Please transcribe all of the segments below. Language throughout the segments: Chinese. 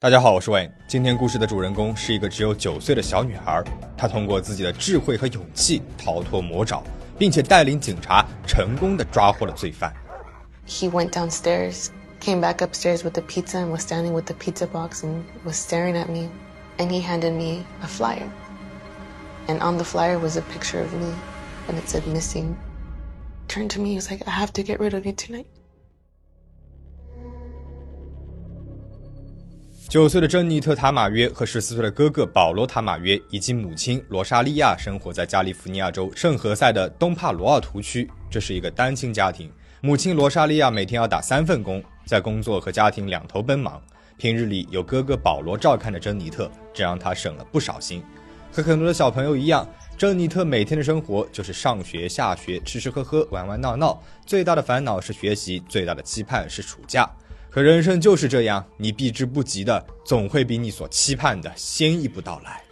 大家好，我是 Wayne。今天故事的主人公是一个只有九岁的小女孩，她通过自己的智慧和勇气逃脱魔爪，并且带领警察成功的抓获了罪犯。He went downstairs, came back upstairs with the pizza, and was standing with the pizza box and was staring at me. And he handed me a flyer. And on the flyer was a picture of me, and it said missing. Turned to me, he was like, I have to get rid of you tonight. 九岁的珍妮特·塔马约和十四岁的哥哥保罗·塔马约以及母亲罗莎莉亚生活在加利福尼亚州圣何塞的东帕罗奥图区。这是一个单亲家庭，母亲罗莎莉亚每天要打三份工，在工作和家庭两头奔忙。平日里有哥哥保罗照看着珍妮特，这让她省了不少心。和很多的小朋友一样，珍妮特每天的生活就是上学、下学、吃吃喝喝、玩玩闹闹。最大的烦恼是学习，最大的期盼是暑假。可人生就是这样，你避之不及的，总会比你所期盼的先一步到来。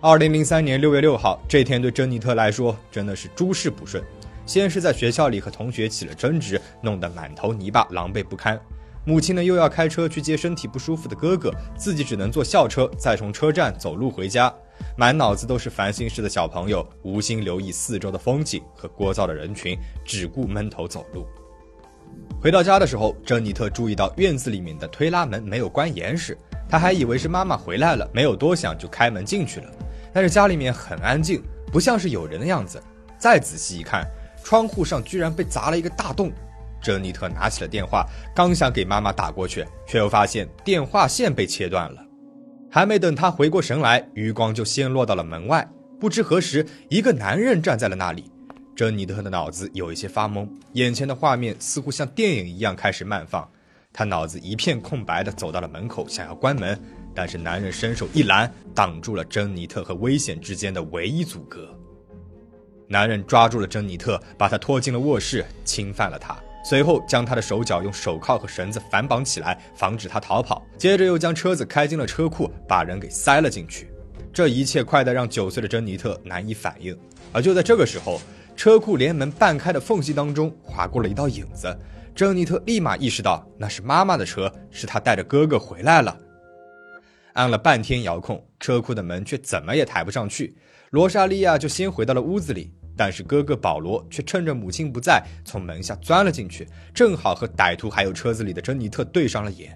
二零零三年六月六号，这天对珍妮特来说真的是诸事不顺。先是在学校里和同学起了争执，弄得满头泥巴，狼狈不堪。母亲呢又要开车去接身体不舒服的哥哥，自己只能坐校车，再从车站走路回家。满脑子都是烦心事的小朋友，无心留意四周的风景和聒噪的人群，只顾闷头走路。回到家的时候，珍妮特注意到院子里面的推拉门没有关严实，她还以为是妈妈回来了，没有多想就开门进去了。但是家里面很安静，不像是有人的样子。再仔细一看，窗户上居然被砸了一个大洞。珍妮特拿起了电话，刚想给妈妈打过去，却又发现电话线被切断了。还没等她回过神来，余光就先落到了门外。不知何时，一个男人站在了那里。珍妮特的脑子有一些发懵，眼前的画面似乎像电影一样开始慢放。她脑子一片空白的走到了门口，想要关门，但是男人伸手一拦，挡住了珍妮特和危险之间的唯一阻隔。男人抓住了珍妮特，把她拖进了卧室，侵犯了她，随后将她的手脚用手铐和绳子反绑起来，防止她逃跑。接着又将车子开进了车库，把人给塞了进去。这一切快得让九岁的珍妮特难以反应。而就在这个时候，车库连门半开的缝隙当中划过了一道影子，珍妮特立马意识到那是妈妈的车，是她带着哥哥回来了。按了半天遥控，车库的门却怎么也抬不上去。罗莎莉亚就先回到了屋子里，但是哥哥保罗却趁着母亲不在，从门下钻了进去，正好和歹徒还有车子里的珍妮特对上了眼。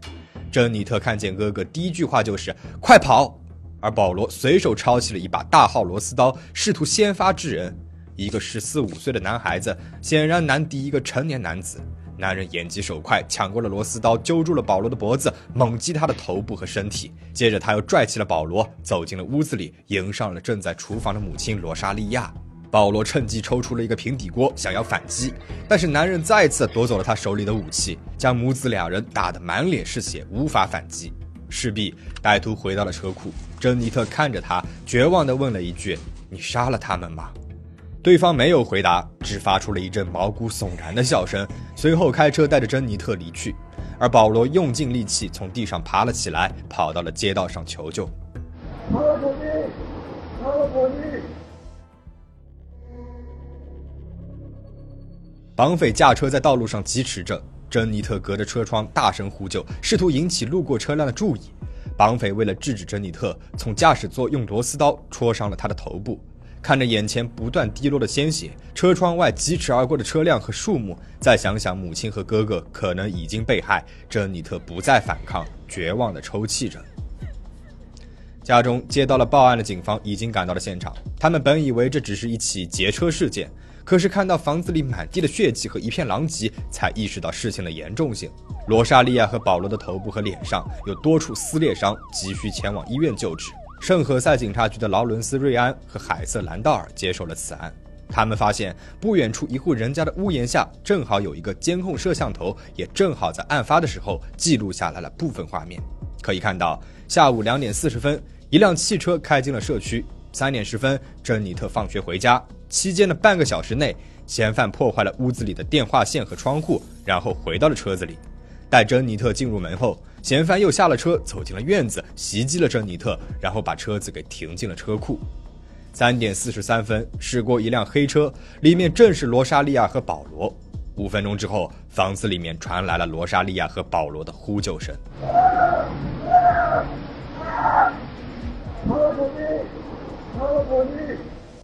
珍妮特看见哥哥，第一句话就是“快跑”，而保罗随手抄起了一把大号螺丝刀，试图先发制人。一个十四五岁的男孩子显然难敌一个成年男子。男人眼疾手快，抢过了螺丝刀，揪住了保罗的脖子，猛击他的头部和身体。接着，他又拽起了保罗，走进了屋子里，迎上了正在厨房的母亲罗莎莉亚。保罗趁机抽出了一个平底锅，想要反击，但是男人再次夺走了他手里的武器，将母子两人打得满脸是血，无法反击。势必，歹徒回到了车库。珍妮特看着他，绝望地问了一句：“你杀了他们吗？”对方没有回答，只发出了一阵毛骨悚然的笑声，随后开车带着珍妮特离去。而保罗用尽力气从地上爬了起来，跑到了街道上求救。绑匪驾车在道路上疾驰着，珍妮特隔着车窗大声呼救，试图引起路过车辆的注意。绑匪为了制止珍妮特，从驾驶座用螺丝刀戳伤了她的头部。看着眼前不断滴落的鲜血，车窗外疾驰而过的车辆和树木，再想想母亲和哥哥可能已经被害，珍妮特不再反抗，绝望地抽泣着。家中接到了报案的警方已经赶到了现场，他们本以为这只是一起劫车事件，可是看到房子里满地的血迹和一片狼藉，才意识到事情的严重性。罗莎莉亚和保罗的头部和脸上有多处撕裂伤，急需前往医院救治。圣何塞警察局的劳伦斯·瑞安和海瑟·兰道尔接受了此案。他们发现不远处一户人家的屋檐下正好有一个监控摄像头，也正好在案发的时候记录下来了部分画面。可以看到，下午两点四十分，一辆汽车开进了社区；三点十分，珍妮特放学回家。期间的半个小时内，嫌犯破坏了屋子里的电话线和窗户，然后回到了车子里。待珍妮特进入门后，嫌犯又下了车走进了院子袭击了珍妮特然后把车子给停进了车库。三点四十三分驶过一辆黑车里面正是罗莎莉亚和保罗。五分钟之后房子里面传来了罗莎莉亚和保罗的呼救声。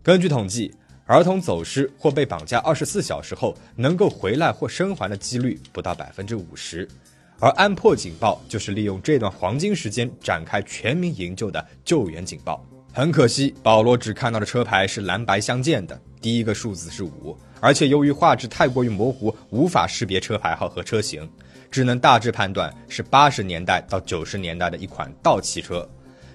根据统计儿童走失或被绑架二十四小时后能够回来或生还的几率不到百分之五十。而安珀警报就是利用这段黄金时间展开全民营救的救援警报。很可惜，保罗只看到的车牌是蓝白相间的，第一个数字是五，而且由于画质太过于模糊，无法识别车牌号和车型，只能大致判断是八十年代到九十年代的一款盗汽车。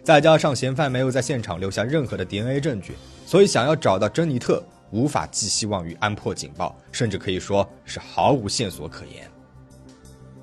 再加上嫌犯没有在现场留下任何的 DNA 证据，所以想要找到珍妮特，无法寄希望于安珀警报，甚至可以说是毫无线索可言。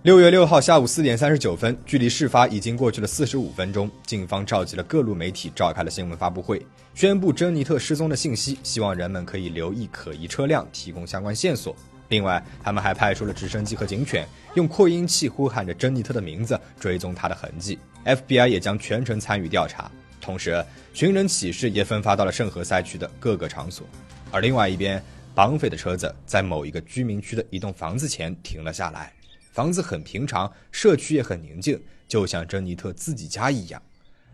六月六号下午四点三十九分，距离事发已经过去了四十五分钟。警方召集了各路媒体，召开了新闻发布会，宣布珍妮特失踪的信息，希望人们可以留意可疑车辆，提供相关线索。另外，他们还派出了直升机和警犬，用扩音器呼喊着珍妮特的名字，追踪她的痕迹。FBI 也将全程参与调查，同时寻人启事也分发到了圣何塞区的各个场所。而另外一边，绑匪的车子在某一个居民区的一栋房子前停了下来。房子很平常，社区也很宁静，就像珍妮特自己家一样。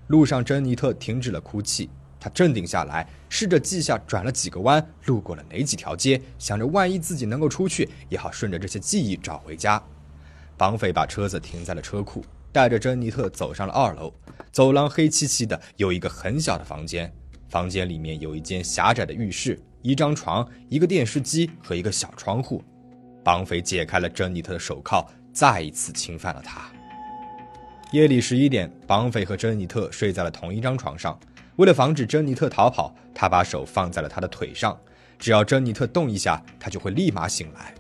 路上，珍妮特停止了哭泣，她镇定下来，试着记下转了几个弯，路过了哪几条街，想着万一自己能够出去，也好顺着这些记忆找回家。绑匪把车子停在了车库，带着珍妮特走上了二楼。走廊黑漆漆的，有一个很小的房间，房间里面有一间狭窄的浴室，一张床，一个电视机和一个小窗户。绑匪解开了珍妮特的手铐，再一次侵犯了她。夜里十一点，绑匪和珍妮特睡在了同一张床上。为了防止珍妮特逃跑，他把手放在了她的腿上，只要珍妮特动一下，他就会立马醒来。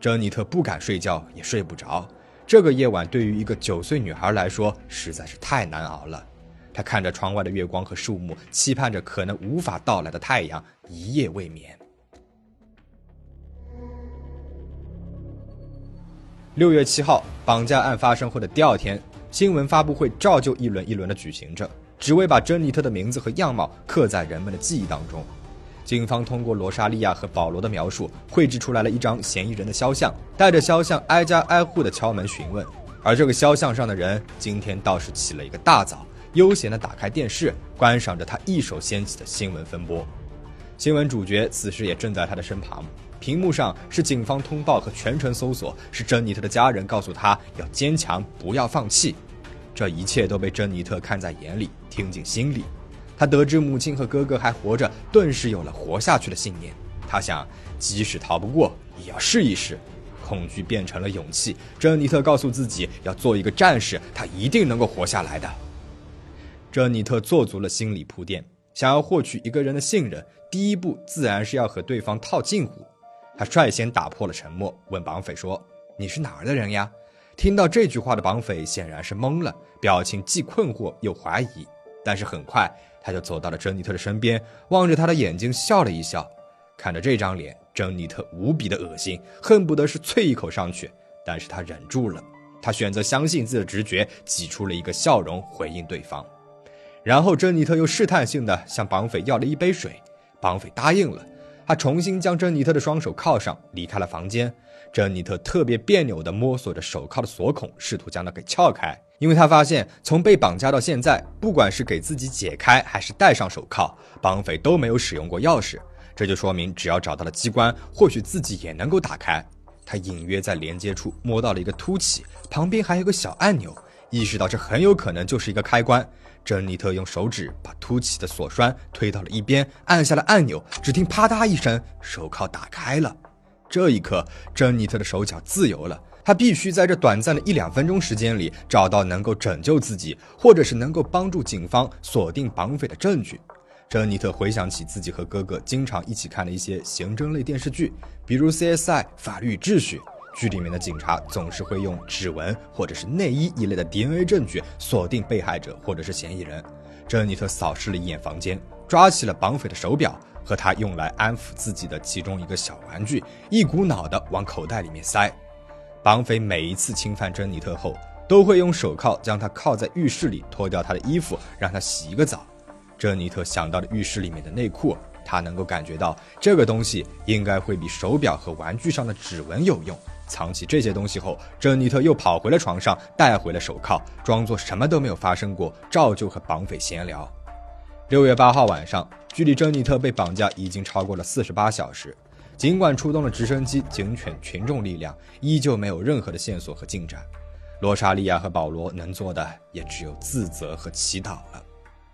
珍妮特不敢睡觉，也睡不着。这个夜晚对于一个九岁女孩来说实在是太难熬了。她看着窗外的月光和树木，期盼着可能无法到来的太阳，一夜未眠。六月七号，绑架案发生后的第二天，新闻发布会照旧一轮一轮的举行着，只为把珍妮特的名字和样貌刻在人们的记忆当中。警方通过罗莎莉亚和保罗的描述，绘制出来了一张嫌疑人的肖像，带着肖像挨家挨户的敲门询问。而这个肖像上的人，今天倒是起了一个大早，悠闲地打开电视，观赏着他一手掀起的新闻风波。新闻主角此时也正在他的身旁。屏幕上是警方通报和全程搜索，是珍妮特的家人告诉他要坚强，不要放弃。这一切都被珍妮特看在眼里，听进心里。他得知母亲和哥哥还活着，顿时有了活下去的信念。他想，即使逃不过，也要试一试。恐惧变成了勇气。珍妮特告诉自己要做一个战士，他一定能够活下来的。珍妮特做足了心理铺垫，想要获取一个人的信任，第一步自然是要和对方套近乎。他率先打破了沉默，问绑匪说：“你是哪儿的人呀？”听到这句话的绑匪显然是懵了，表情既困惑又怀疑。但是很快他就走到了珍妮特的身边，望着她的眼睛笑了一笑。看着这张脸，珍妮特无比的恶心，恨不得是啐一口上去。但是他忍住了，他选择相信自己的直觉，挤出了一个笑容回应对方。然后珍妮特又试探性的向绑匪要了一杯水，绑匪答应了。他重新将珍妮特的双手铐上，离开了房间。珍妮特特别别扭地摸索着手铐的锁孔，试图将它给撬开，因为他发现从被绑架到现在，不管是给自己解开还是戴上手铐，绑匪都没有使用过钥匙。这就说明，只要找到了机关，或许自己也能够打开。他隐约在连接处摸到了一个凸起，旁边还有个小按钮，意识到这很有可能就是一个开关。珍妮特用手指把凸起的锁栓推到了一边，按下了按钮。只听啪嗒一声，手铐打开了。这一刻，珍妮特的手脚自由了。她必须在这短暂的一两分钟时间里，找到能够拯救自己，或者是能够帮助警方锁定绑匪的证据。珍妮特回想起自己和哥哥经常一起看的一些刑侦类电视剧，比如《CSI：法律与秩序》。剧里面的警察总是会用指纹或者是内衣一类的 DNA 证据锁定被害者或者是嫌疑人。珍妮特扫视了一眼房间，抓起了绑匪的手表和他用来安抚自己的其中一个小玩具，一股脑的往口袋里面塞。绑匪每一次侵犯珍妮特后，都会用手铐将她铐在浴室里，脱掉她的衣服，让她洗一个澡。珍妮特想到了浴室里面的内裤，她能够感觉到这个东西应该会比手表和玩具上的指纹有用。藏起这些东西后，珍妮特又跑回了床上，带回了手铐，装作什么都没有发生过，照旧和绑匪闲聊。六月八号晚上，距离珍妮特被绑架已经超过了四十八小时。尽管出动了直升机、警犬、群众力量，依旧没有任何的线索和进展。罗莎莉亚和保罗能做的也只有自责和祈祷了。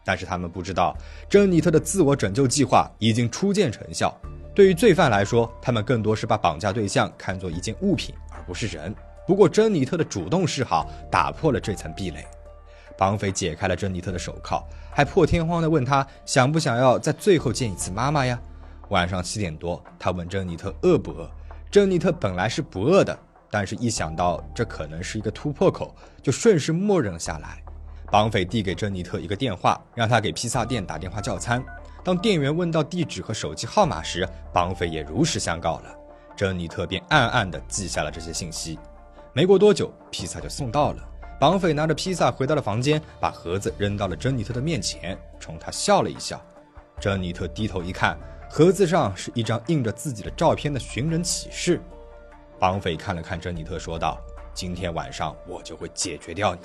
但是他们不知道，珍妮特的自我拯救计划已经初见成效。对于罪犯来说，他们更多是把绑架对象看作一件物品，而不是人。不过，珍妮特的主动示好打破了这层壁垒。绑匪解开了珍妮特的手铐，还破天荒地问她想不想要在最后见一次妈妈呀？晚上七点多，他问珍妮特饿不饿。珍妮特本来是不饿的，但是一想到这可能是一个突破口，就顺势默认了下来。绑匪递给珍妮特一个电话，让他给披萨店打电话叫餐。当店员问到地址和手机号码时，绑匪也如实相告了。珍妮特便暗暗地记下了这些信息。没过多久，披萨就送到了。绑匪拿着披萨回到了房间，把盒子扔到了珍妮特的面前，冲她笑了一笑。珍妮特低头一看。盒子上是一张印着自己的照片的寻人启事。绑匪看了看珍妮特，说道：“今天晚上我就会解决掉你。”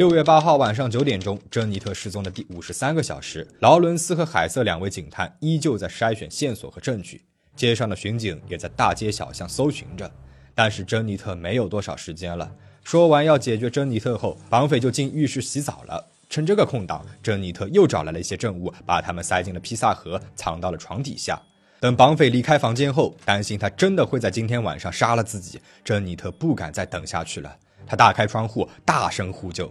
六月八号晚上九点钟，珍妮特失踪的第五十三个小时，劳伦斯和海瑟两位警探依旧在筛选线索和证据，街上的巡警也在大街小巷搜寻着。但是珍妮特没有多少时间了。说完要解决珍妮特后，绑匪就进浴室洗澡了。趁这个空档，珍妮特又找来了一些证物，把他们塞进了披萨盒，藏到了床底下。等绑匪离开房间后，担心他真的会在今天晚上杀了自己，珍妮特不敢再等下去了。他打开窗户，大声呼救。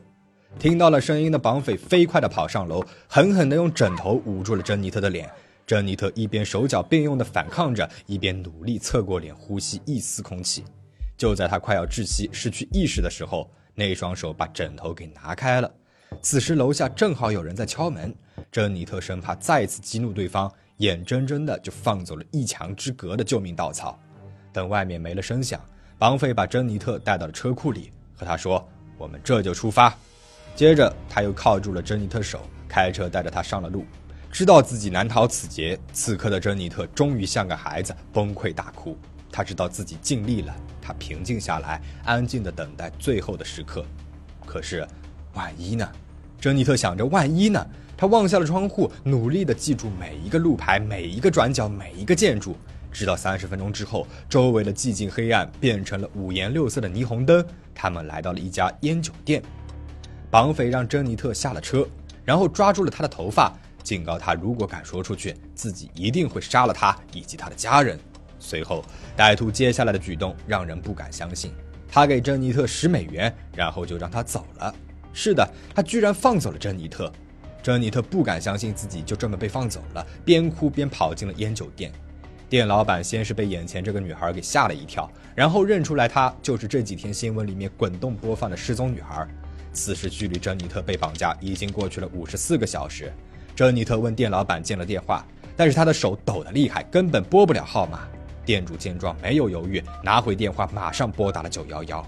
听到了声音的绑匪飞快地跑上楼，狠狠地用枕头捂住了珍妮特的脸。珍妮特一边手脚并用地反抗着，一边努力侧过脸呼吸一丝空气。就在他快要窒息、失去意识的时候，那双手把枕头给拿开了。此时楼下正好有人在敲门，珍妮特生怕再次激怒对方，眼睁睁的就放走了一墙之隔的救命稻草。等外面没了声响，绑匪把珍妮特带到了车库里，和他说：“我们这就出发。”接着他又铐住了珍妮特手，开车带着她上了路。知道自己难逃此劫，此刻的珍妮特终于像个孩子崩溃大哭。她知道自己尽力了，她平静下来，安静的等待最后的时刻。可是。万一呢？珍妮特想着万一呢？她望向了窗户，努力地记住每一个路牌、每一个转角、每一个建筑。直到三十分钟之后，周围的寂静黑暗变成了五颜六色的霓虹灯。他们来到了一家烟酒店。绑匪让珍妮特下了车，然后抓住了她的头发，警告她如果敢说出去，自己一定会杀了她以及她的家人。随后，歹徒接下来的举动让人不敢相信。他给珍妮特十美元，然后就让她走了。是的，他居然放走了珍妮特。珍妮特不敢相信自己就这么被放走了，边哭边跑进了烟酒店。店老板先是被眼前这个女孩给吓了一跳，然后认出来她就是这几天新闻里面滚动播放的失踪女孩。此时距离珍妮特被绑架已经过去了五十四个小时。珍妮特问店老板接了电话，但是她的手抖得厉害，根本拨不了号码。店主见状没有犹豫，拿回电话，马上拨打了九幺幺。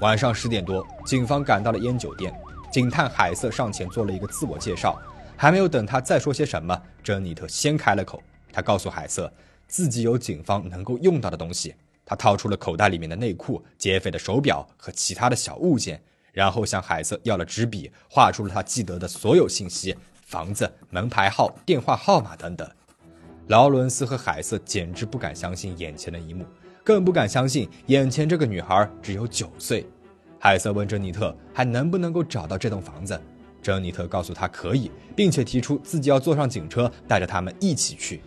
晚上十点多，警方赶到了烟酒店。警探海瑟上前做了一个自我介绍，还没有等他再说些什么，珍妮特先开了口。他告诉海瑟，自己有警方能够用到的东西。他掏出了口袋里面的内裤、劫匪的手表和其他的小物件，然后向海瑟要了纸笔，画出了他记得的所有信息：房子、门牌号、电话号码等等。劳伦斯和海瑟简直不敢相信眼前的一幕。更不敢相信，眼前这个女孩只有九岁。海瑟问珍妮特还能不能够找到这栋房子，珍妮特告诉他可以，并且提出自己要坐上警车，带着他们一起去。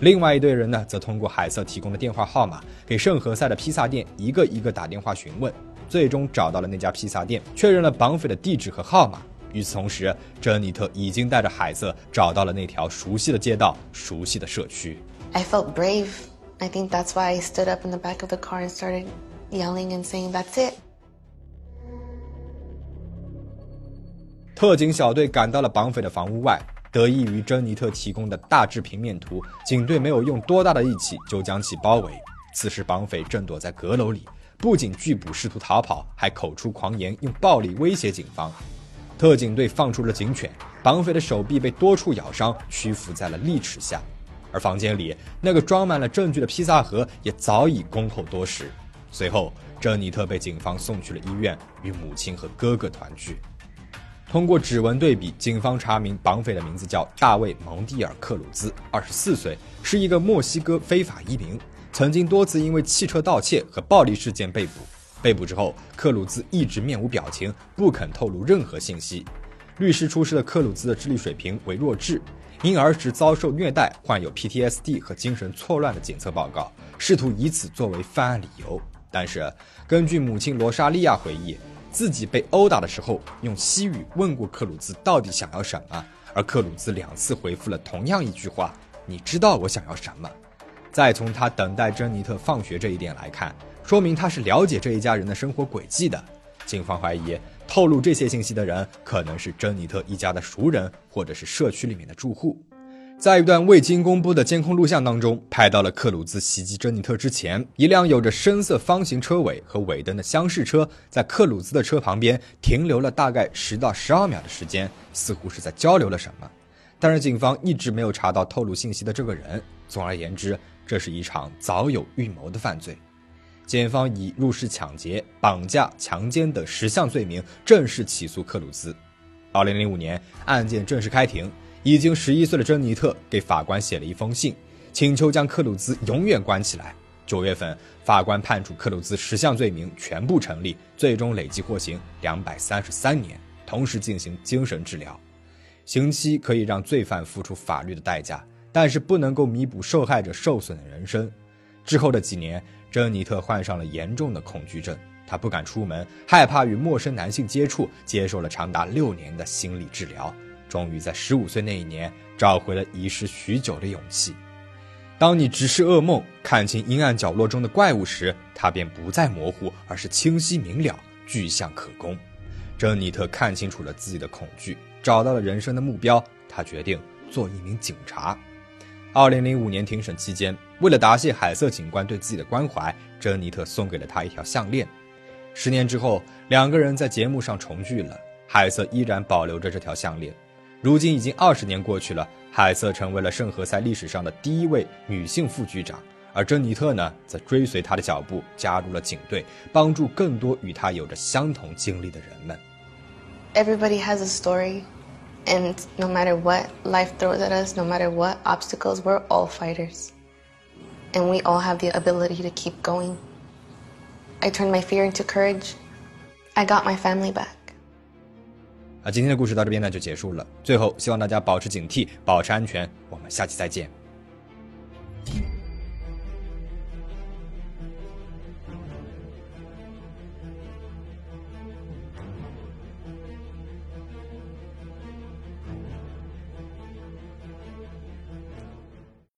另外一队人呢，则通过海瑟提供的电话号码，给圣何塞的披萨店一个一个打电话询问，最终找到了那家披萨店，确认了绑匪的地址和号码。与此同时，珍妮特已经带着海瑟找到了那条熟悉的街道、熟悉的社区。I felt brave. I think that's why I stood up in the back of the car and started yelling and saying, That's it. 特警小队赶到了绑匪的房屋外，得益于珍妮特提供的大致平面图，警队没有用多大的力气就将其包围。此时，绑匪正躲在阁楼里，不仅拒捕试图逃跑，还口出狂言，用暴力威胁警方。特警队放出了警犬，绑匪的手臂被多处咬伤，屈服在了利齿下。而房间里那个装满了证据的披萨盒也早已恭候多时。随后，珍妮特被警方送去了医院，与母亲和哥哥团聚。通过指纹对比，警方查明绑匪的名字叫大卫·蒙蒂尔·克鲁兹，二十四岁，是一个墨西哥非法移民，曾经多次因为汽车盗窃和暴力事件被捕。被捕之后，克鲁兹一直面无表情，不肯透露任何信息。律师出示了克鲁兹的智力水平为弱智，因儿时遭受虐待，患有 PTSD 和精神错乱的检测报告，试图以此作为犯案理由。但是，根据母亲罗莎莉亚回忆，自己被殴打的时候，用西语问过克鲁兹到底想要什么，而克鲁兹两次回复了同样一句话：“你知道我想要什么。”再从他等待珍妮特放学这一点来看，说明他是了解这一家人的生活轨迹的。警方怀疑。透露这些信息的人可能是珍妮特一家的熟人，或者是社区里面的住户。在一段未经公布的监控录像当中，拍到了克鲁兹袭击珍妮特之前，一辆有着深色方形车尾和尾灯的厢式车在克鲁兹的车旁边停留了大概十到十二秒的时间，似乎是在交流了什么。但是警方一直没有查到透露信息的这个人。总而言之，这是一场早有预谋的犯罪。检方以入室抢劫、绑架、强奸等十项罪名正式起诉克鲁兹。二零零五年，案件正式开庭。已经十一岁的珍妮特给法官写了一封信，请求将克鲁兹永远关起来。九月份，法官判处克鲁兹十项罪名全部成立，最终累计获刑两百三十三年，同时进行精神治疗。刑期可以让罪犯付出法律的代价，但是不能够弥补受害者受损的人生。之后的几年。珍妮特患上了严重的恐惧症，她不敢出门，害怕与陌生男性接触，接受了长达六年的心理治疗，终于在十五岁那一年找回了遗失许久的勇气。当你直视噩梦，看清阴暗角落中的怪物时，它便不再模糊，而是清晰明了，具象可攻。珍妮特看清楚了自己的恐惧，找到了人生的目标，她决定做一名警察。二零零五年庭审期间，为了答谢海瑟警官对自己的关怀，珍妮特送给了他一条项链。十年之后，两个人在节目上重聚了，海瑟依然保留着这条项链。如今已经二十年过去了，海瑟成为了圣何塞历史上的第一位女性副局长，而珍妮特呢，则追随他的脚步，加入了警队，帮助更多与他有着相同经历的人们。Everybody has a story. And no matter what life throws at us, no matter what obstacles, we're all fighters. And we all have the ability to keep going. I turned my fear into courage. I got my family back. 啊，今天的故事到这边呢就结束了。最后，希望大家保持警惕，保持安全。我们下期再见。